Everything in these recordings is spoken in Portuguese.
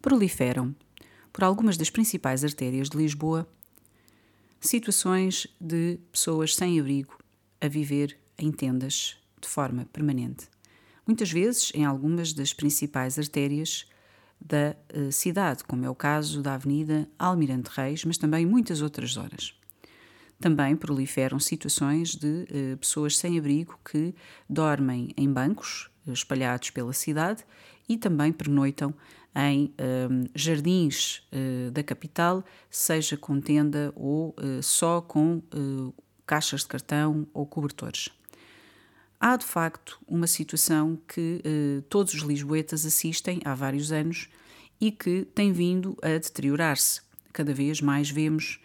proliferam, por algumas das principais artérias de Lisboa, situações de pessoas sem abrigo a viver em tendas de forma permanente. Muitas vezes em algumas das principais artérias da uh, cidade, como é o caso da Avenida Almirante Reis, mas também muitas outras zonas. Também proliferam situações de uh, pessoas sem abrigo que dormem em bancos espalhados pela cidade e também pernoitam em jardins da capital, seja com tenda ou só com caixas de cartão ou cobertores. Há de facto uma situação que eh, todos os lisboetas assistem há vários anos e que tem vindo a deteriorar-se. Cada vez mais vemos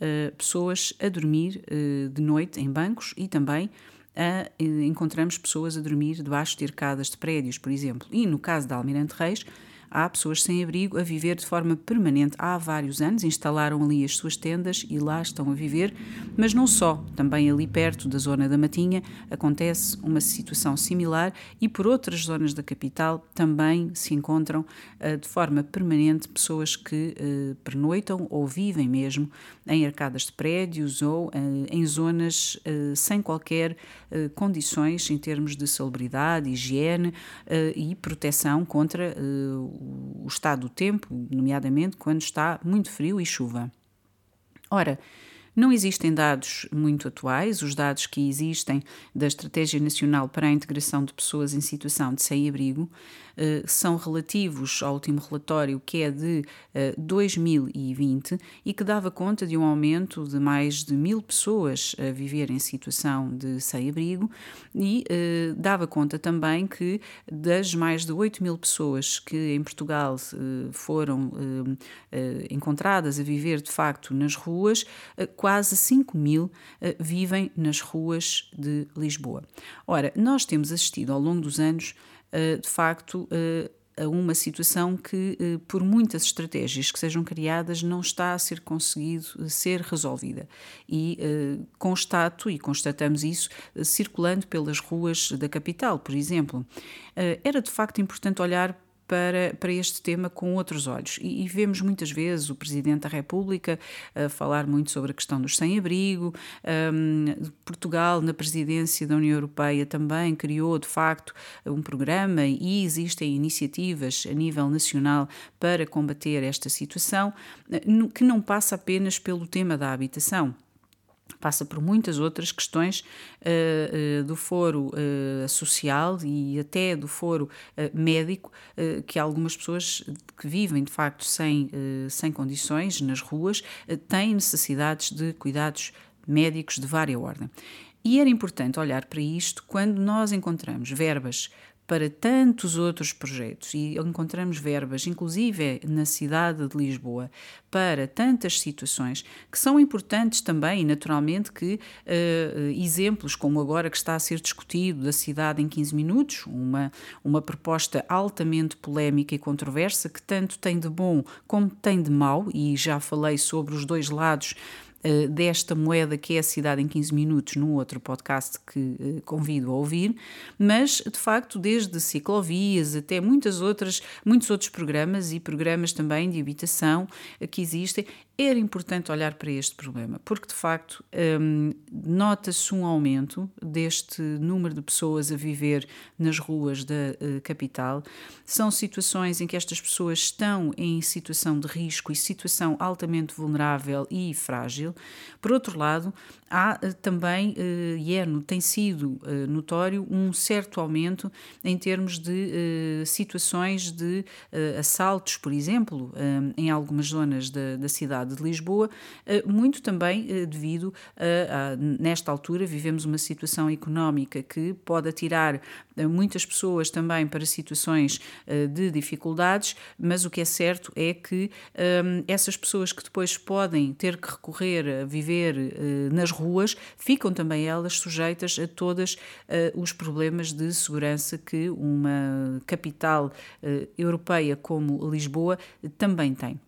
eh, pessoas a dormir eh, de noite em bancos e também a, encontramos pessoas a dormir debaixo de arcadas de prédios, por exemplo. E no caso da Almirante Reis, há pessoas sem abrigo a viver de forma permanente. Há vários anos, instalaram ali as suas tendas e lá estão a viver, mas não só, também ali perto da zona da Matinha acontece uma situação similar e por outras zonas da capital também se encontram uh, de forma permanente pessoas que uh, pernoitam ou vivem mesmo em arcadas de prédios ou uh, em zonas sem qualquer condições em termos de salubridade, higiene e proteção contra o estado do tempo, nomeadamente quando está muito frio e chuva. Ora, não existem dados muito atuais, os dados que existem da Estratégia Nacional para a Integração de Pessoas em Situação de Sem-Abrigo eh, são relativos ao último relatório, que é de 2020 eh, e que dava conta de um aumento de mais de mil pessoas a viver em situação de sem-abrigo e eh, dava conta também que das mais de 8 mil pessoas que em Portugal foram encontradas a viver de facto nas ruas, quase 5 mil vivem nas ruas de Lisboa. Ora, nós temos assistido ao longo dos anos eh, de facto, eh, a uma situação que, eh, por muitas estratégias que sejam criadas, não está a ser conseguido ser resolvida. E constato, e constatamos isso, circulando pelas ruas da capital, por exemplo. Era de facto importante olhar para, para este tema com outros olhos. E, e, vemos muitas vezes o Presidente da República a falar muito sobre a questão dos sem-abrigo. Um, Portugal, na presidência da União Europeia, também criou, de facto, um programa e existem iniciativas a nível nacional para combater esta situação, eh, que não passa apenas pelo tema da habitação passa por muitas outras questões uh, uh, do foro uh, social e até do foro médico que algumas pessoas que vivem de facto sem, sem condições nas ruas têm necessidades de cuidados médicos de várias ordem. E era importante olhar para isto quando nós encontramos verbas para tantos outros projetos e encontramos verbas, inclusive na cidade de Lisboa, para tantas situações que são importantes também, naturalmente, que uh, exemplos como agora que está a ser discutido da cidade em 15 minutos, uma, uma proposta altamente polémica e controversa que tanto tem de bom como tem de mau, e já falei sobre os dois lados eh, desta moeda que é a cidade em 15 minutos num outro podcast que uh, convido a ouvir, mas de facto desde ciclovias até muitas outras, muitos outros programas e programas também de habitação uh, que existem era importante olhar para este problema, porque de facto um, nota-se um aumento deste número de pessoas a viver nas ruas da uh, capital. São situações em que estas pessoas estão em situação de risco e situação altamente vulnerável e frágil. Por outro lado, há uh, também, uh, e é, tem sido notório, um certo aumento em termos de situações de assaltos, por exemplo, em algumas zonas da, da cidade cidade de Lisboa, eh, muito também eh, devido a, a, nesta altura, vivemos uma situação económica que pode atirar eh, muitas pessoas também para situações de dificuldades, mas o que é certo é que um, essas pessoas que depois podem ter que recorrer a viver nas ruas, ficam também elas sujeitas a todos os problemas de segurança que uma capital europeia como Lisboa também tem.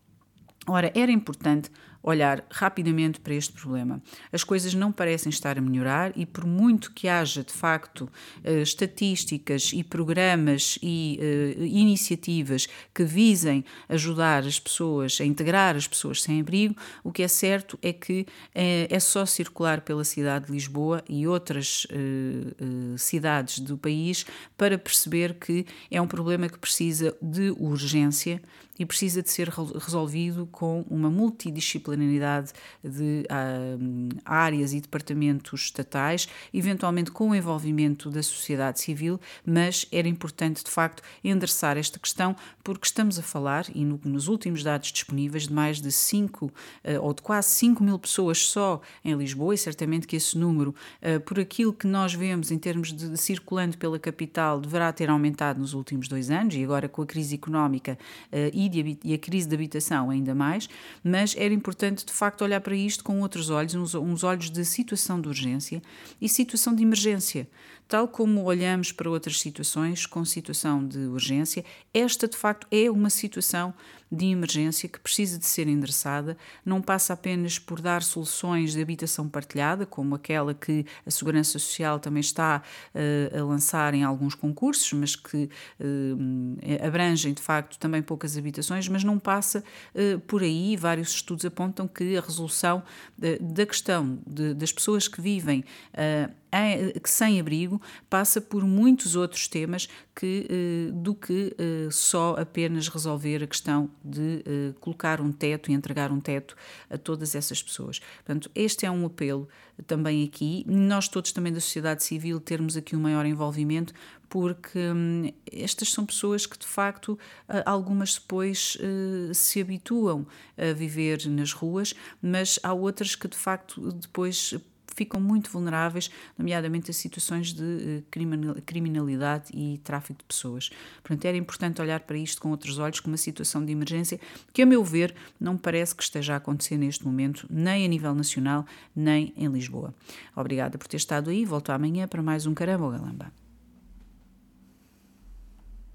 Ora, era importante olhar rapidamente para este problema. As coisas não parecem estar a melhorar e, por muito que haja de facto eh, estatísticas e programas e uh, iniciativas que visem ajudar as pessoas a integrar as pessoas sem abrigo, o que é certo é que é, é só circular pela cidade de Lisboa e outras cidades do país para perceber que é um problema que precisa de urgência e precisa de ser resolvido com uma multidisciplinaridade de uh, áreas e departamentos estatais, eventualmente com o envolvimento da sociedade civil, mas era importante de facto endereçar esta questão porque estamos a falar, e no, nos últimos dados disponíveis, de mais de 5 uh, ou de quase 5 mil pessoas só em Lisboa, e certamente que esse número, uh, por aquilo que nós vemos em termos de, de circulando pela capital, deverá ter aumentado nos últimos dois anos, e agora com a crise económica e de, e a crise de habitação ainda mais, mas era importante de facto olhar para isto com outros olhos, uns, uns olhos de situação de urgência e situação de emergência. Tal como olhamos para outras situações com situação de urgência, esta de facto é uma situação de emergência que precisa de ser endereçada, não passa apenas por dar soluções de habitação partilhada, como aquela que a Segurança Social também está uh, a lançar em alguns concursos, mas que uh, abrangem de facto também poucas habitações, mas não passa uh, por aí. Vários estudos apontam que a resolução da questão de, das pessoas que vivem que sem abrigo passa por muitos outros temas que, eh, do que eh, só apenas resolver a questão de eh, colocar um teto e entregar um teto a todas essas pessoas. Portanto, este é um apelo também aqui, nós todos também da sociedade civil termos aqui um maior envolvimento, porque hum, estas são pessoas que de facto algumas depois se habituam a viver nas ruas, mas há outras que de facto depois ficam muito vulneráveis, nomeadamente a situações de eh, criminalidade e tráfico de pessoas. Portanto, era importante olhar para isto com outros olhos, com uma situação de emergência que, a meu ver, não parece que esteja a acontecer neste momento, nem a nível nacional, nem em Lisboa. Obrigada por ter estado aí. Volto amanhã para mais um Caramba Galamba.